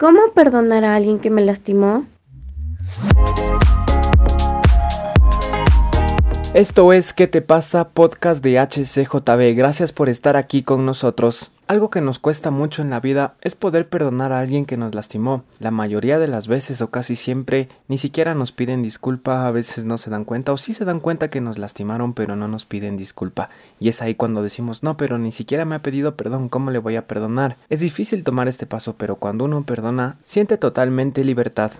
¿Cómo perdonar a alguien que me lastimó? Esto es ¿Qué te pasa? Podcast de HCJB. Gracias por estar aquí con nosotros. Algo que nos cuesta mucho en la vida es poder perdonar a alguien que nos lastimó. La mayoría de las veces o casi siempre ni siquiera nos piden disculpa, a veces no se dan cuenta o sí se dan cuenta que nos lastimaron pero no nos piden disculpa. Y es ahí cuando decimos no, pero ni siquiera me ha pedido perdón, ¿cómo le voy a perdonar? Es difícil tomar este paso, pero cuando uno perdona, siente totalmente libertad.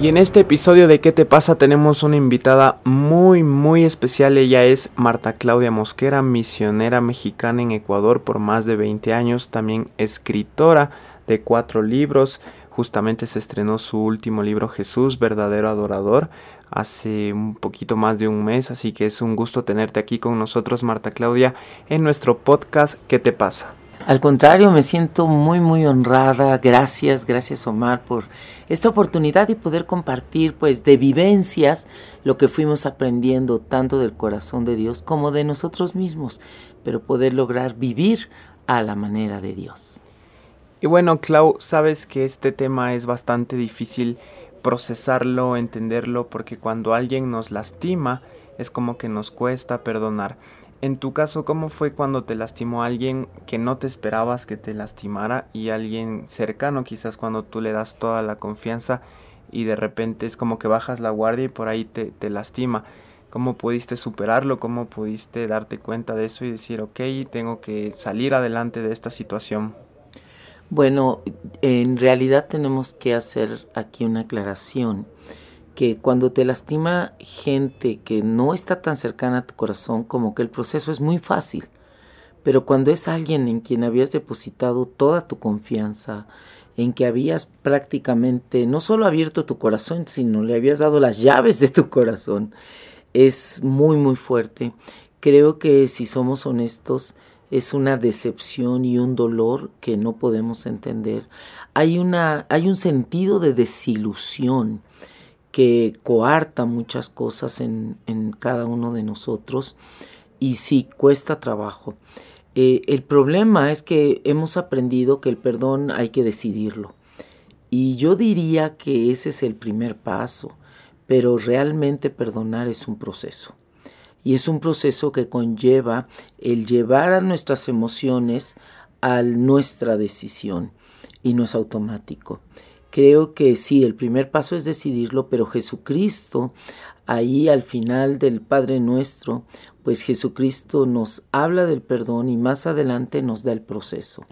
Y en este episodio de ¿Qué te pasa? tenemos una invitada muy muy especial. Ella es Marta Claudia Mosquera, misionera mexicana en Ecuador por más de 20 años, también escritora de cuatro libros. Justamente se estrenó su último libro Jesús, verdadero adorador, hace un poquito más de un mes, así que es un gusto tenerte aquí con nosotros, Marta Claudia, en nuestro podcast ¿Qué te pasa? Al contrario, me siento muy, muy honrada. Gracias, gracias Omar por esta oportunidad y poder compartir pues de vivencias lo que fuimos aprendiendo tanto del corazón de Dios como de nosotros mismos, pero poder lograr vivir a la manera de Dios. Y bueno, Clau, sabes que este tema es bastante difícil procesarlo, entenderlo, porque cuando alguien nos lastima es como que nos cuesta perdonar. En tu caso, ¿cómo fue cuando te lastimó alguien que no te esperabas que te lastimara y alguien cercano, quizás cuando tú le das toda la confianza y de repente es como que bajas la guardia y por ahí te, te lastima? ¿Cómo pudiste superarlo? ¿Cómo pudiste darte cuenta de eso y decir, ok, tengo que salir adelante de esta situación? Bueno, en realidad tenemos que hacer aquí una aclaración que cuando te lastima gente que no está tan cercana a tu corazón, como que el proceso es muy fácil. Pero cuando es alguien en quien habías depositado toda tu confianza, en que habías prácticamente no solo abierto tu corazón, sino le habías dado las llaves de tu corazón, es muy, muy fuerte. Creo que si somos honestos, es una decepción y un dolor que no podemos entender. Hay, una, hay un sentido de desilusión que coarta muchas cosas en, cada uno de nosotros y sí cuesta trabajo. Eh, el problema es que hemos aprendido que el perdón hay que decidirlo. Y yo diría que ese es el primer paso, pero realmente perdonar es un proceso. Y es un proceso que conlleva el llevar a nuestras emociones a nuestra decisión y no es automático. Creo que sí, el primer paso es decidirlo, pero Jesucristo, ahí al final del Padre Nuestro, pues Jesucristo nos habla del perdón y más adelante nos da el proceso.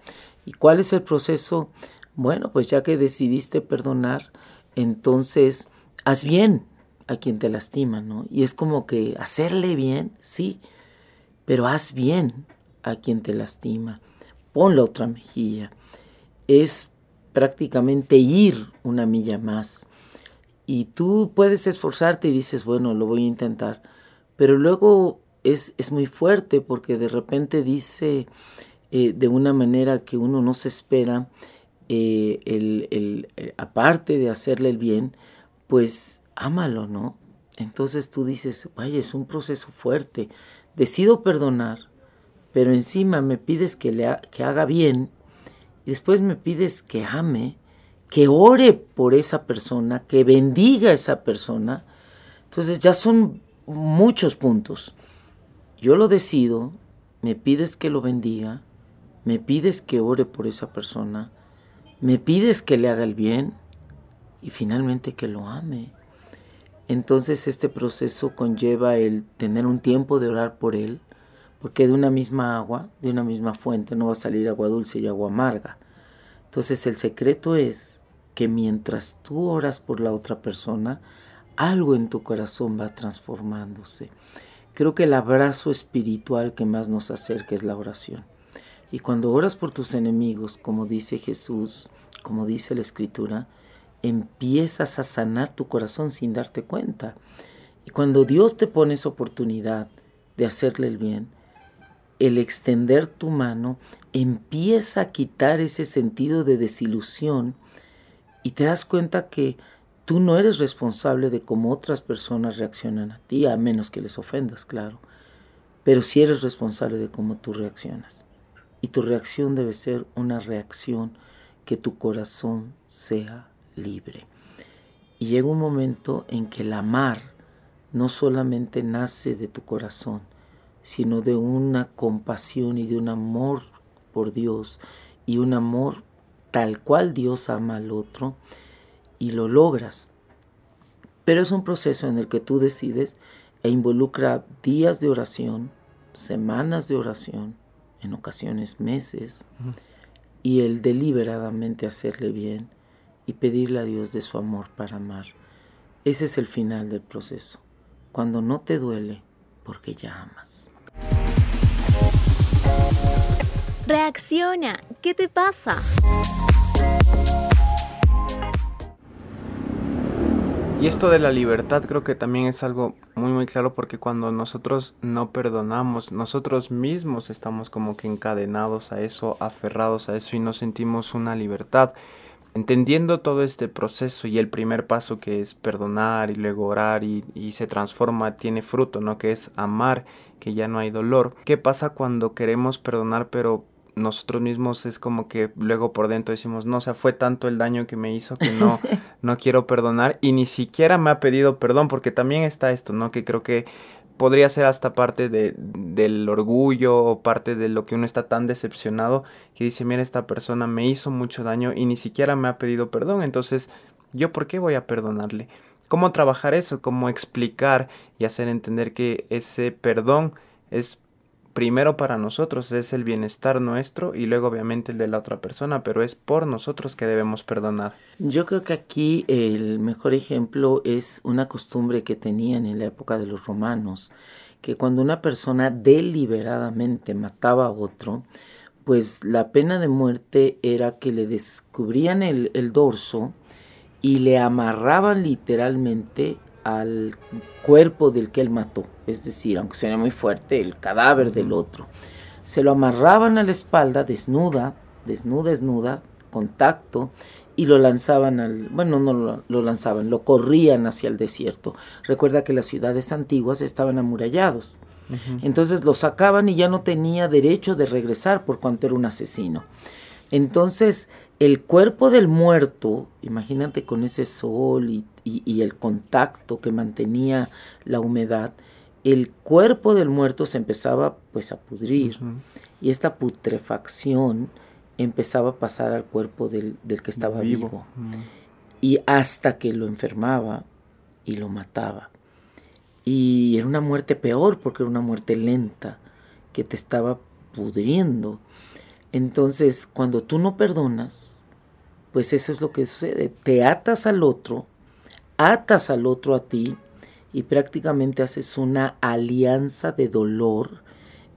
¿Y cuál es el proceso? Bueno, pues ya que decidiste perdonar, entonces haz bien a quien te lastima, ¿no? Y es como que hacerle bien, sí, pero haz bien a quien te lastima. Pon la otra mejilla. Es prácticamente ir una milla más. Y tú puedes esforzarte y dices, bueno, lo voy a intentar. Pero luego es, es muy fuerte porque de repente dice eh, de una manera que uno no se espera, eh, el, el, eh, aparte de hacerle el bien, pues ámalo, ¿no? Entonces tú dices, vaya, es un proceso fuerte. Decido perdonar, pero encima me pides que, le que haga bien y después me pides que ame, que ore por esa persona, que bendiga a esa persona. Entonces ya son muchos puntos. Yo lo decido, me pides que lo bendiga, me pides que ore por esa persona, me pides que le haga el bien y finalmente que lo ame. Entonces este proceso conlleva el tener un tiempo de orar por él, porque de una misma agua, de una misma fuente, no va a salir agua dulce y agua amarga. Entonces el secreto es que mientras tú oras por la otra persona, algo en tu corazón va transformándose. Creo que el abrazo espiritual que más nos acerca es la oración. Y cuando oras por tus enemigos, como dice Jesús, como dice la Escritura, empiezas a sanar tu corazón sin darte cuenta. Y cuando Dios te pone esa oportunidad de hacerle el bien, el extender tu mano empieza a quitar ese sentido de desilusión y te das cuenta que tú no eres responsable de cómo otras personas reaccionan a ti, a menos que les ofendas, claro, pero sí eres responsable de cómo tú reaccionas. Y tu reacción debe ser una reacción que tu corazón sea libre. Y llega un momento en que el amar no solamente nace de tu corazón, sino de una compasión y de un amor por Dios y un amor tal cual Dios ama al otro y lo logras. Pero es un proceso en el que tú decides e involucra días de oración, semanas de oración, en ocasiones meses, y el deliberadamente hacerle bien y pedirle a Dios de su amor para amar. Ese es el final del proceso, cuando no te duele porque ya amas. Reacciona, ¿qué te pasa? Y esto de la libertad creo que también es algo muy muy claro porque cuando nosotros no perdonamos, nosotros mismos estamos como que encadenados a eso, aferrados a eso y no sentimos una libertad. Entendiendo todo este proceso y el primer paso que es perdonar y luego orar y, y se transforma, tiene fruto, ¿no? Que es amar, que ya no hay dolor. ¿Qué pasa cuando queremos perdonar pero nosotros mismos es como que luego por dentro decimos, no, o sea, fue tanto el daño que me hizo que no, no quiero perdonar y ni siquiera me ha pedido perdón, porque también está esto, ¿no? Que creo que podría ser hasta parte de, del orgullo o parte de lo que uno está tan decepcionado que dice, mira, esta persona me hizo mucho daño y ni siquiera me ha pedido perdón, entonces, ¿yo por qué voy a perdonarle? ¿Cómo trabajar eso? ¿Cómo explicar y hacer entender que ese perdón es primero para nosotros es el bienestar nuestro y luego obviamente el de la otra persona, pero es por nosotros que debemos perdonar. Yo creo que aquí el mejor ejemplo es una costumbre que tenían en la época de los romanos, que cuando una persona deliberadamente mataba a otro, pues la pena de muerte era que le descubrían el, dorso y le amarraban literalmente al cuerpo del que él mató, es decir, aunque suene muy fuerte, el cadáver del otro. Se lo amarraban a la espalda, desnuda, desnuda, desnuda, contacto, y lo lanzaban al, bueno, no lo, lo, lanzaban, lo corrían hacia el desierto. Recuerda que las ciudades antiguas estaban amurallados. Uh -huh. Entonces lo sacaban y ya no tenía derecho de regresar por cuanto era un asesino. Entonces, el cuerpo del muerto, imagínate con ese sol y, y, y, el contacto que mantenía la humedad, el cuerpo del muerto se empezaba pues a pudrir uh -huh. y esta putrefacción empezaba a pasar al cuerpo del, del que estaba vivo, vivo. Uh -huh. y hasta que lo enfermaba y lo mataba. Y era una muerte peor porque era una muerte lenta que te estaba pudriendo. Entonces, cuando tú no perdonas, pues eso es lo que sucede. Te atas al otro, atas al otro a ti y prácticamente haces una alianza de dolor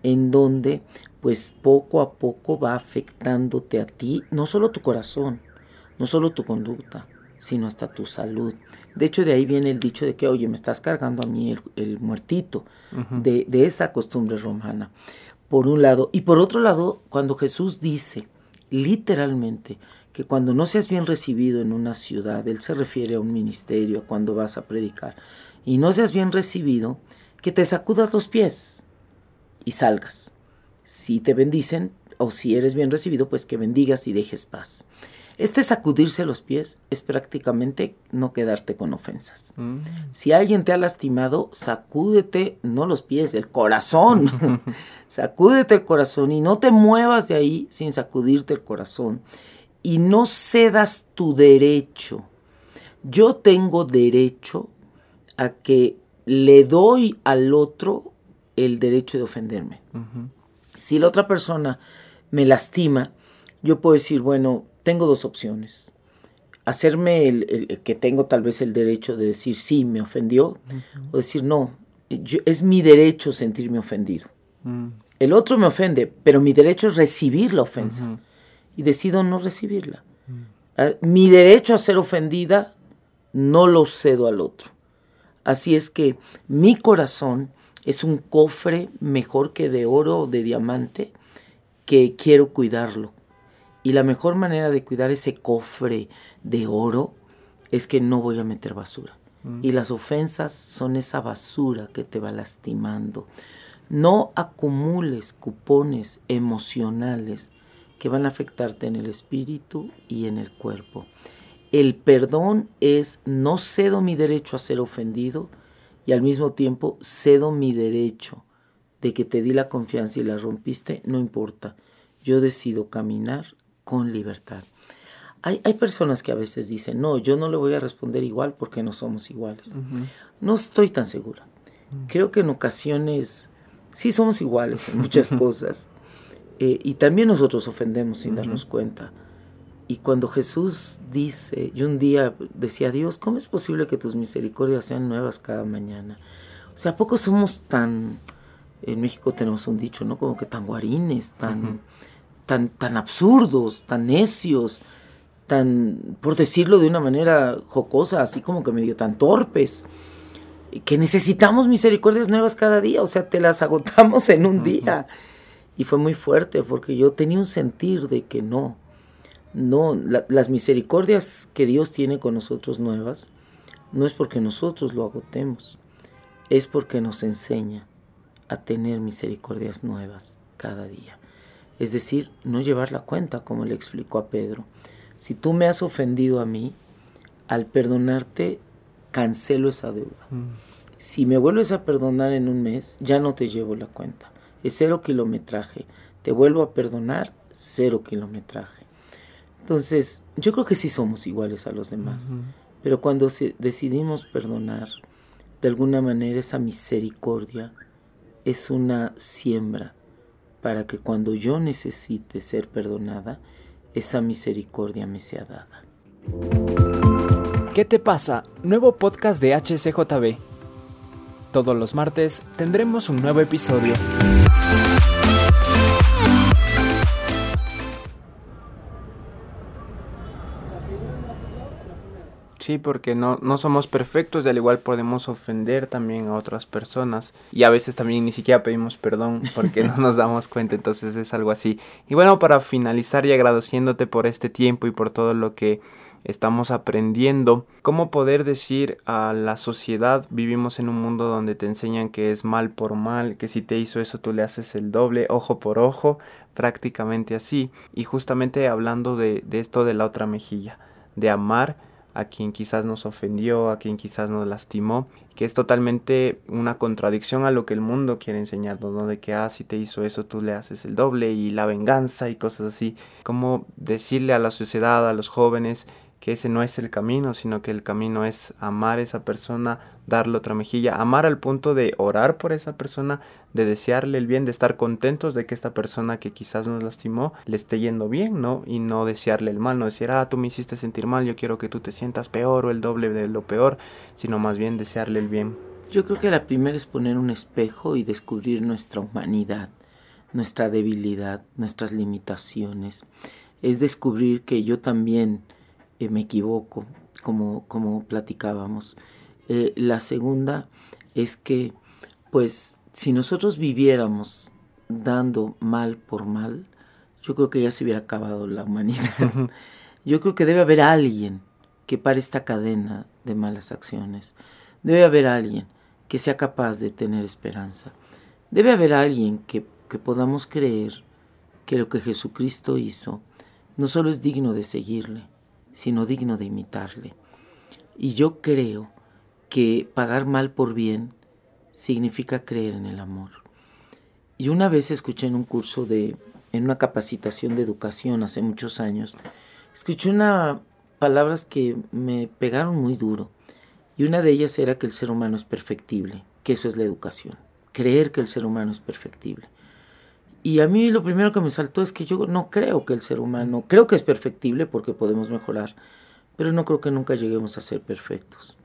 en donde pues poco a poco va afectándote a ti, no solo tu corazón, no solo tu conducta, sino hasta tu salud. De hecho, de ahí viene el dicho de que, oye, me estás cargando a mí el, el muertito, uh -huh. de, de esta costumbre romana por un lado. Y por otro lado, cuando Jesús dice literalmente que cuando no seas bien recibido en una ciudad, Él se refiere a un ministerio, cuando vas a predicar, y no seas bien recibido, que te sacudas los pies y salgas. Si te bendicen o si eres bien recibido, pues que bendigas y dejes paz. Este sacudirse los pies es prácticamente no quedarte con ofensas. Mm. Si alguien te ha lastimado, sacúdete, no los pies, el corazón. sacúdete el corazón y no te muevas de ahí sin sacudirte el corazón. Y no cedas tu derecho. Yo tengo derecho a que le doy al otro el derecho de ofenderme. Uh -huh. Si la otra persona me lastima, yo puedo decir, bueno, tengo dos opciones. Hacerme el, el, el, que tengo tal vez el derecho de decir sí, me ofendió, uh -huh. o decir no, yo, es mi derecho sentirme ofendido. Uh -huh. El otro me ofende, pero mi derecho es recibir la ofensa. Uh -huh. Y decido no recibirla. Uh, mi derecho a ser ofendida no lo cedo al otro. Así es que mi corazón es un cofre mejor que de oro o de diamante que quiero cuidarlo. Y la mejor manera de cuidar ese cofre de oro es que no voy a meter basura. Mm. Y las ofensas son esa basura que te va lastimando. No acumules cupones emocionales que van a afectarte en el espíritu y en el cuerpo. El perdón es no cedo mi derecho a ser ofendido y al mismo tiempo cedo mi derecho de que te di la confianza y la rompiste, no importa. Yo decido caminar con libertad. Hay, personas que a veces dicen, no, yo no le voy a responder igual porque no somos iguales. No estoy tan segura. Creo que en ocasiones sí somos iguales en muchas cosas. Eh, y también nosotros ofendemos sin darnos cuenta. Y cuando Jesús dice, yo un día decía, Dios, ¿cómo es posible que tus misericordias sean nuevas cada mañana? O sea, ¿a poco somos tan, en México tenemos un dicho, ¿no? Como que tan guarines, tan, tan, tan absurdos, tan necios, tan, por decirlo de una manera jocosa, así como que medio tan torpes, que necesitamos misericordias nuevas cada día, o sea, te las agotamos en un día. Y fue muy fuerte porque yo tenía un sentir de que no, no, las misericordias que Dios tiene con nosotros nuevas, no es porque nosotros lo agotemos, es porque nos enseña a tener misericordias nuevas cada día. Es decir, no llevar la cuenta, como le explicó a Pedro. Si tú me has ofendido a mí, al perdonarte, cancelo esa deuda. Mm. Si me vuelves a perdonar en un mes, ya no te llevo la cuenta es cero kilometraje. Te vuelvo a perdonar, cero kilometraje. Entonces, yo creo que sí somos iguales a los demás, pero cuando decidimos perdonar, de alguna manera esa misericordia es una siembra para que cuando yo necesite ser perdonada, esa misericordia me sea dada. ¿Qué te pasa? Nuevo podcast de HCJB. Todos los martes tendremos un nuevo episodio. Sí, porque no, no somos perfectos y al igual podemos ofender también a otras personas y a veces también ni siquiera pedimos perdón porque no nos damos cuenta, entonces es algo así. Y bueno, para finalizar y agradeciéndote por este tiempo y por todo lo que estamos aprendiendo, cómo poder decir a la sociedad, vivimos en un mundo donde te enseñan que es mal por mal, que si te hizo eso tú le haces el doble, ojo por ojo, prácticamente así. Y justamente hablando de, de esto de la otra mejilla, de amar a quien quizás nos ofendió, a quien quizás nos lastimó, que es totalmente una contradicción a lo que el mundo quiere enseñarnos, ¿no? De que, ah, si te hizo eso, tú le haces el doble y la venganza y cosas así. Como decirle a la sociedad, a los jóvenes, que ese no es el camino, sino que el camino es amar a esa persona, darle otra mejilla, amar al punto de orar por esa persona, de desearle el bien, de estar contentos de que esta persona que quizás nos lastimó le esté yendo bien, ¿no? Y no desearle el mal, no decir, ah, tú me hiciste sentir mal, yo quiero que tú te sientas peor o el doble de lo peor, sino más bien desearle el bien. Yo creo que la primera es poner un espejo y descubrir nuestra humanidad, nuestra debilidad, nuestras limitaciones. Es descubrir que yo también eh, me equivoco, como, como platicábamos. Eh, la segunda es que, pues, si nosotros viviéramos dando mal por mal, yo creo que ya se hubiera acabado la humanidad. yo creo que debe haber alguien que pare esta cadena de malas acciones. Debe haber alguien que sea capaz de tener esperanza. Debe haber alguien que, que podamos creer que lo que Jesucristo hizo no solo es digno de seguirle, sino digno de imitarle. Y yo creo que pagar mal por bien significa creer en el amor. Y una vez escuché en un curso de, en una capacitación de educación hace muchos años, escuché una palabras que me pegaron muy duro. Y una de ellas era que el ser humano es perfectible, que eso es la educación, creer que el ser humano es perfectible. Y a mí lo primero que me saltó es que yo no creo que el ser humano, creo que es perfectible porque podemos mejorar, pero no creo que nunca lleguemos a ser perfectos.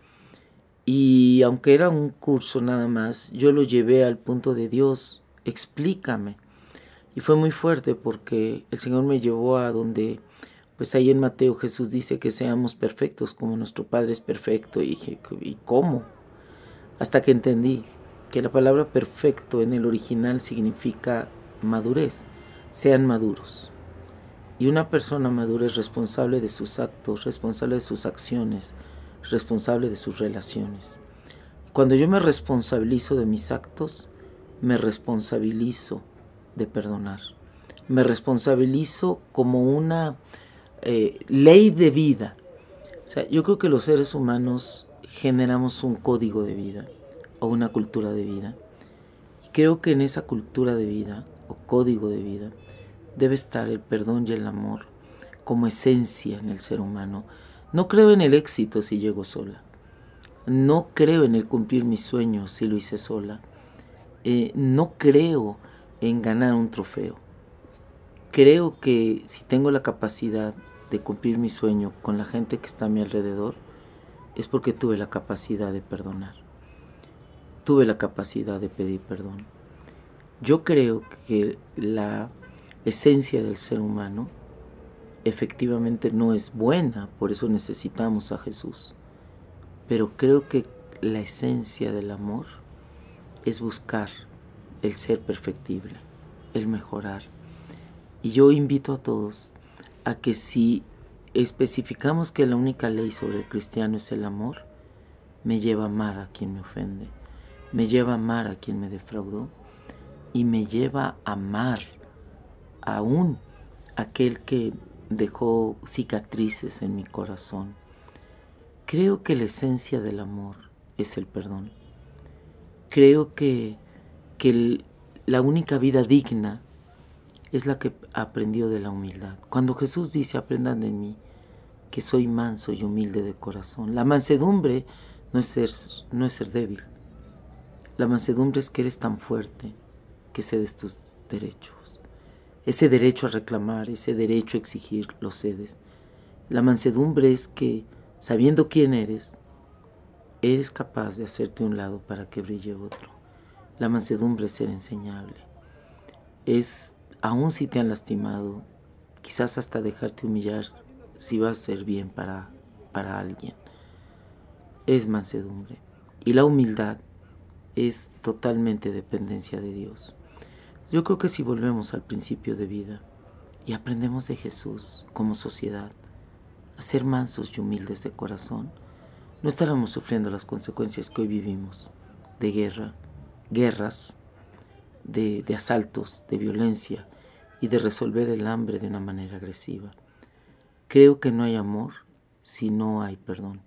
Y aunque era un curso nada más, yo lo llevé al punto de Dios, explícame. Y fue muy fuerte porque el Señor me llevó a donde, pues ahí en Mateo Jesús dice que seamos perfectos como nuestro Padre es perfecto. Y dije, ¿y cómo? Hasta que entendí que la palabra perfecto en el original significa madurez, sean maduros. Y una persona madura es responsable de sus actos, responsable de sus acciones, responsable de sus relaciones. Cuando yo me responsabilizo de mis actos, me responsabilizo de perdonar. Me responsabilizo como una eh, ley de vida. O sea, yo creo que los seres humanos generamos un código de vida o una cultura de vida. Y creo que en esa cultura de vida o código de vida debe estar el perdón y el amor como esencia en el ser humano. No creo en el éxito si llego sola. No creo en el cumplir mis sueños si lo hice sola. Eh, no creo en ganar un trofeo. Creo que si tengo la capacidad de cumplir mi sueño con la gente que está a mi alrededor, es porque tuve la capacidad de perdonar. Tuve la capacidad de pedir perdón. Yo creo que la esencia del ser humano efectivamente no es buena, por eso necesitamos a Jesús. Pero creo que la esencia del amor es buscar el ser perfectible, el mejorar. Y yo invito a todos a que si especificamos que la única ley sobre el cristiano es el amor, me lleva a amar a quien me ofende, me lleva a amar a quien me defraudó y me lleva a amar aún aquel que dejó cicatrices en mi corazón. Creo que la esencia del amor es el perdón. Creo que, que la única vida digna es la que aprendió de la humildad. Cuando Jesús dice, aprendan de mí, que soy manso y humilde de corazón. La mansedumbre no es ser, no es ser débil. La mansedumbre es que eres tan fuerte que cedes tus derechos. Ese derecho a reclamar, ese derecho a exigir, lo cedes. La mansedumbre es que, sabiendo quién eres, eres capaz de hacerte un lado para que brille otro. La mansedumbre es ser enseñable. Es aun si te han lastimado, quizás hasta dejarte humillar si va a ser bien para, para alguien. Es mansedumbre. Y la humildad es totalmente dependencia de Dios. Yo creo que si volvemos al principio de vida y aprendemos de Jesús como sociedad a ser mansos y humildes de corazón, no estaremos sufriendo las consecuencias que hoy vivimos de guerra, guerras, de, de asaltos, de violencia, y de resolver el hambre de una manera agresiva. Creo que no hay amor si no hay perdón.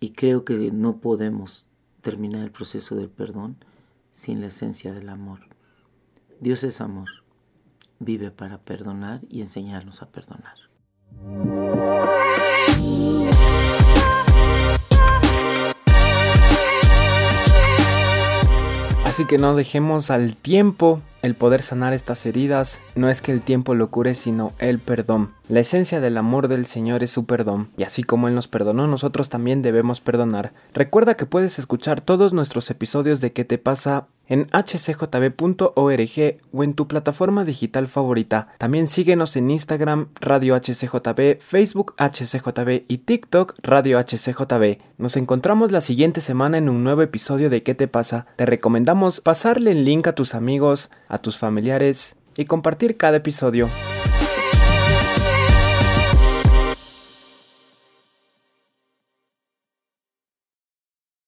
Y creo que no podemos terminar el proceso del perdón sin la esencia del amor. Dios es amor. Vive para perdonar y enseñarnos a perdonar. Así que no dejemos al tiempo el poder sanar estas heridas. No es que el tiempo lo cure, sino el perdón. La esencia del amor del Señor es su perdón, y así como Él nos perdonó, nosotros también debemos perdonar. Recuerda que puedes escuchar todos nuestros episodios de ¿Qué te pasa? En hcjb.org o en tu plataforma digital favorita. También síguenos en Instagram Radio HCJB, Facebook HCJB y TikTok Radio HCJB. Nos encontramos la siguiente semana en un nuevo episodio de ¿Qué te pasa? Te recomendamos pasarle el link a tus amigos, a tus familiares y compartir cada episodio.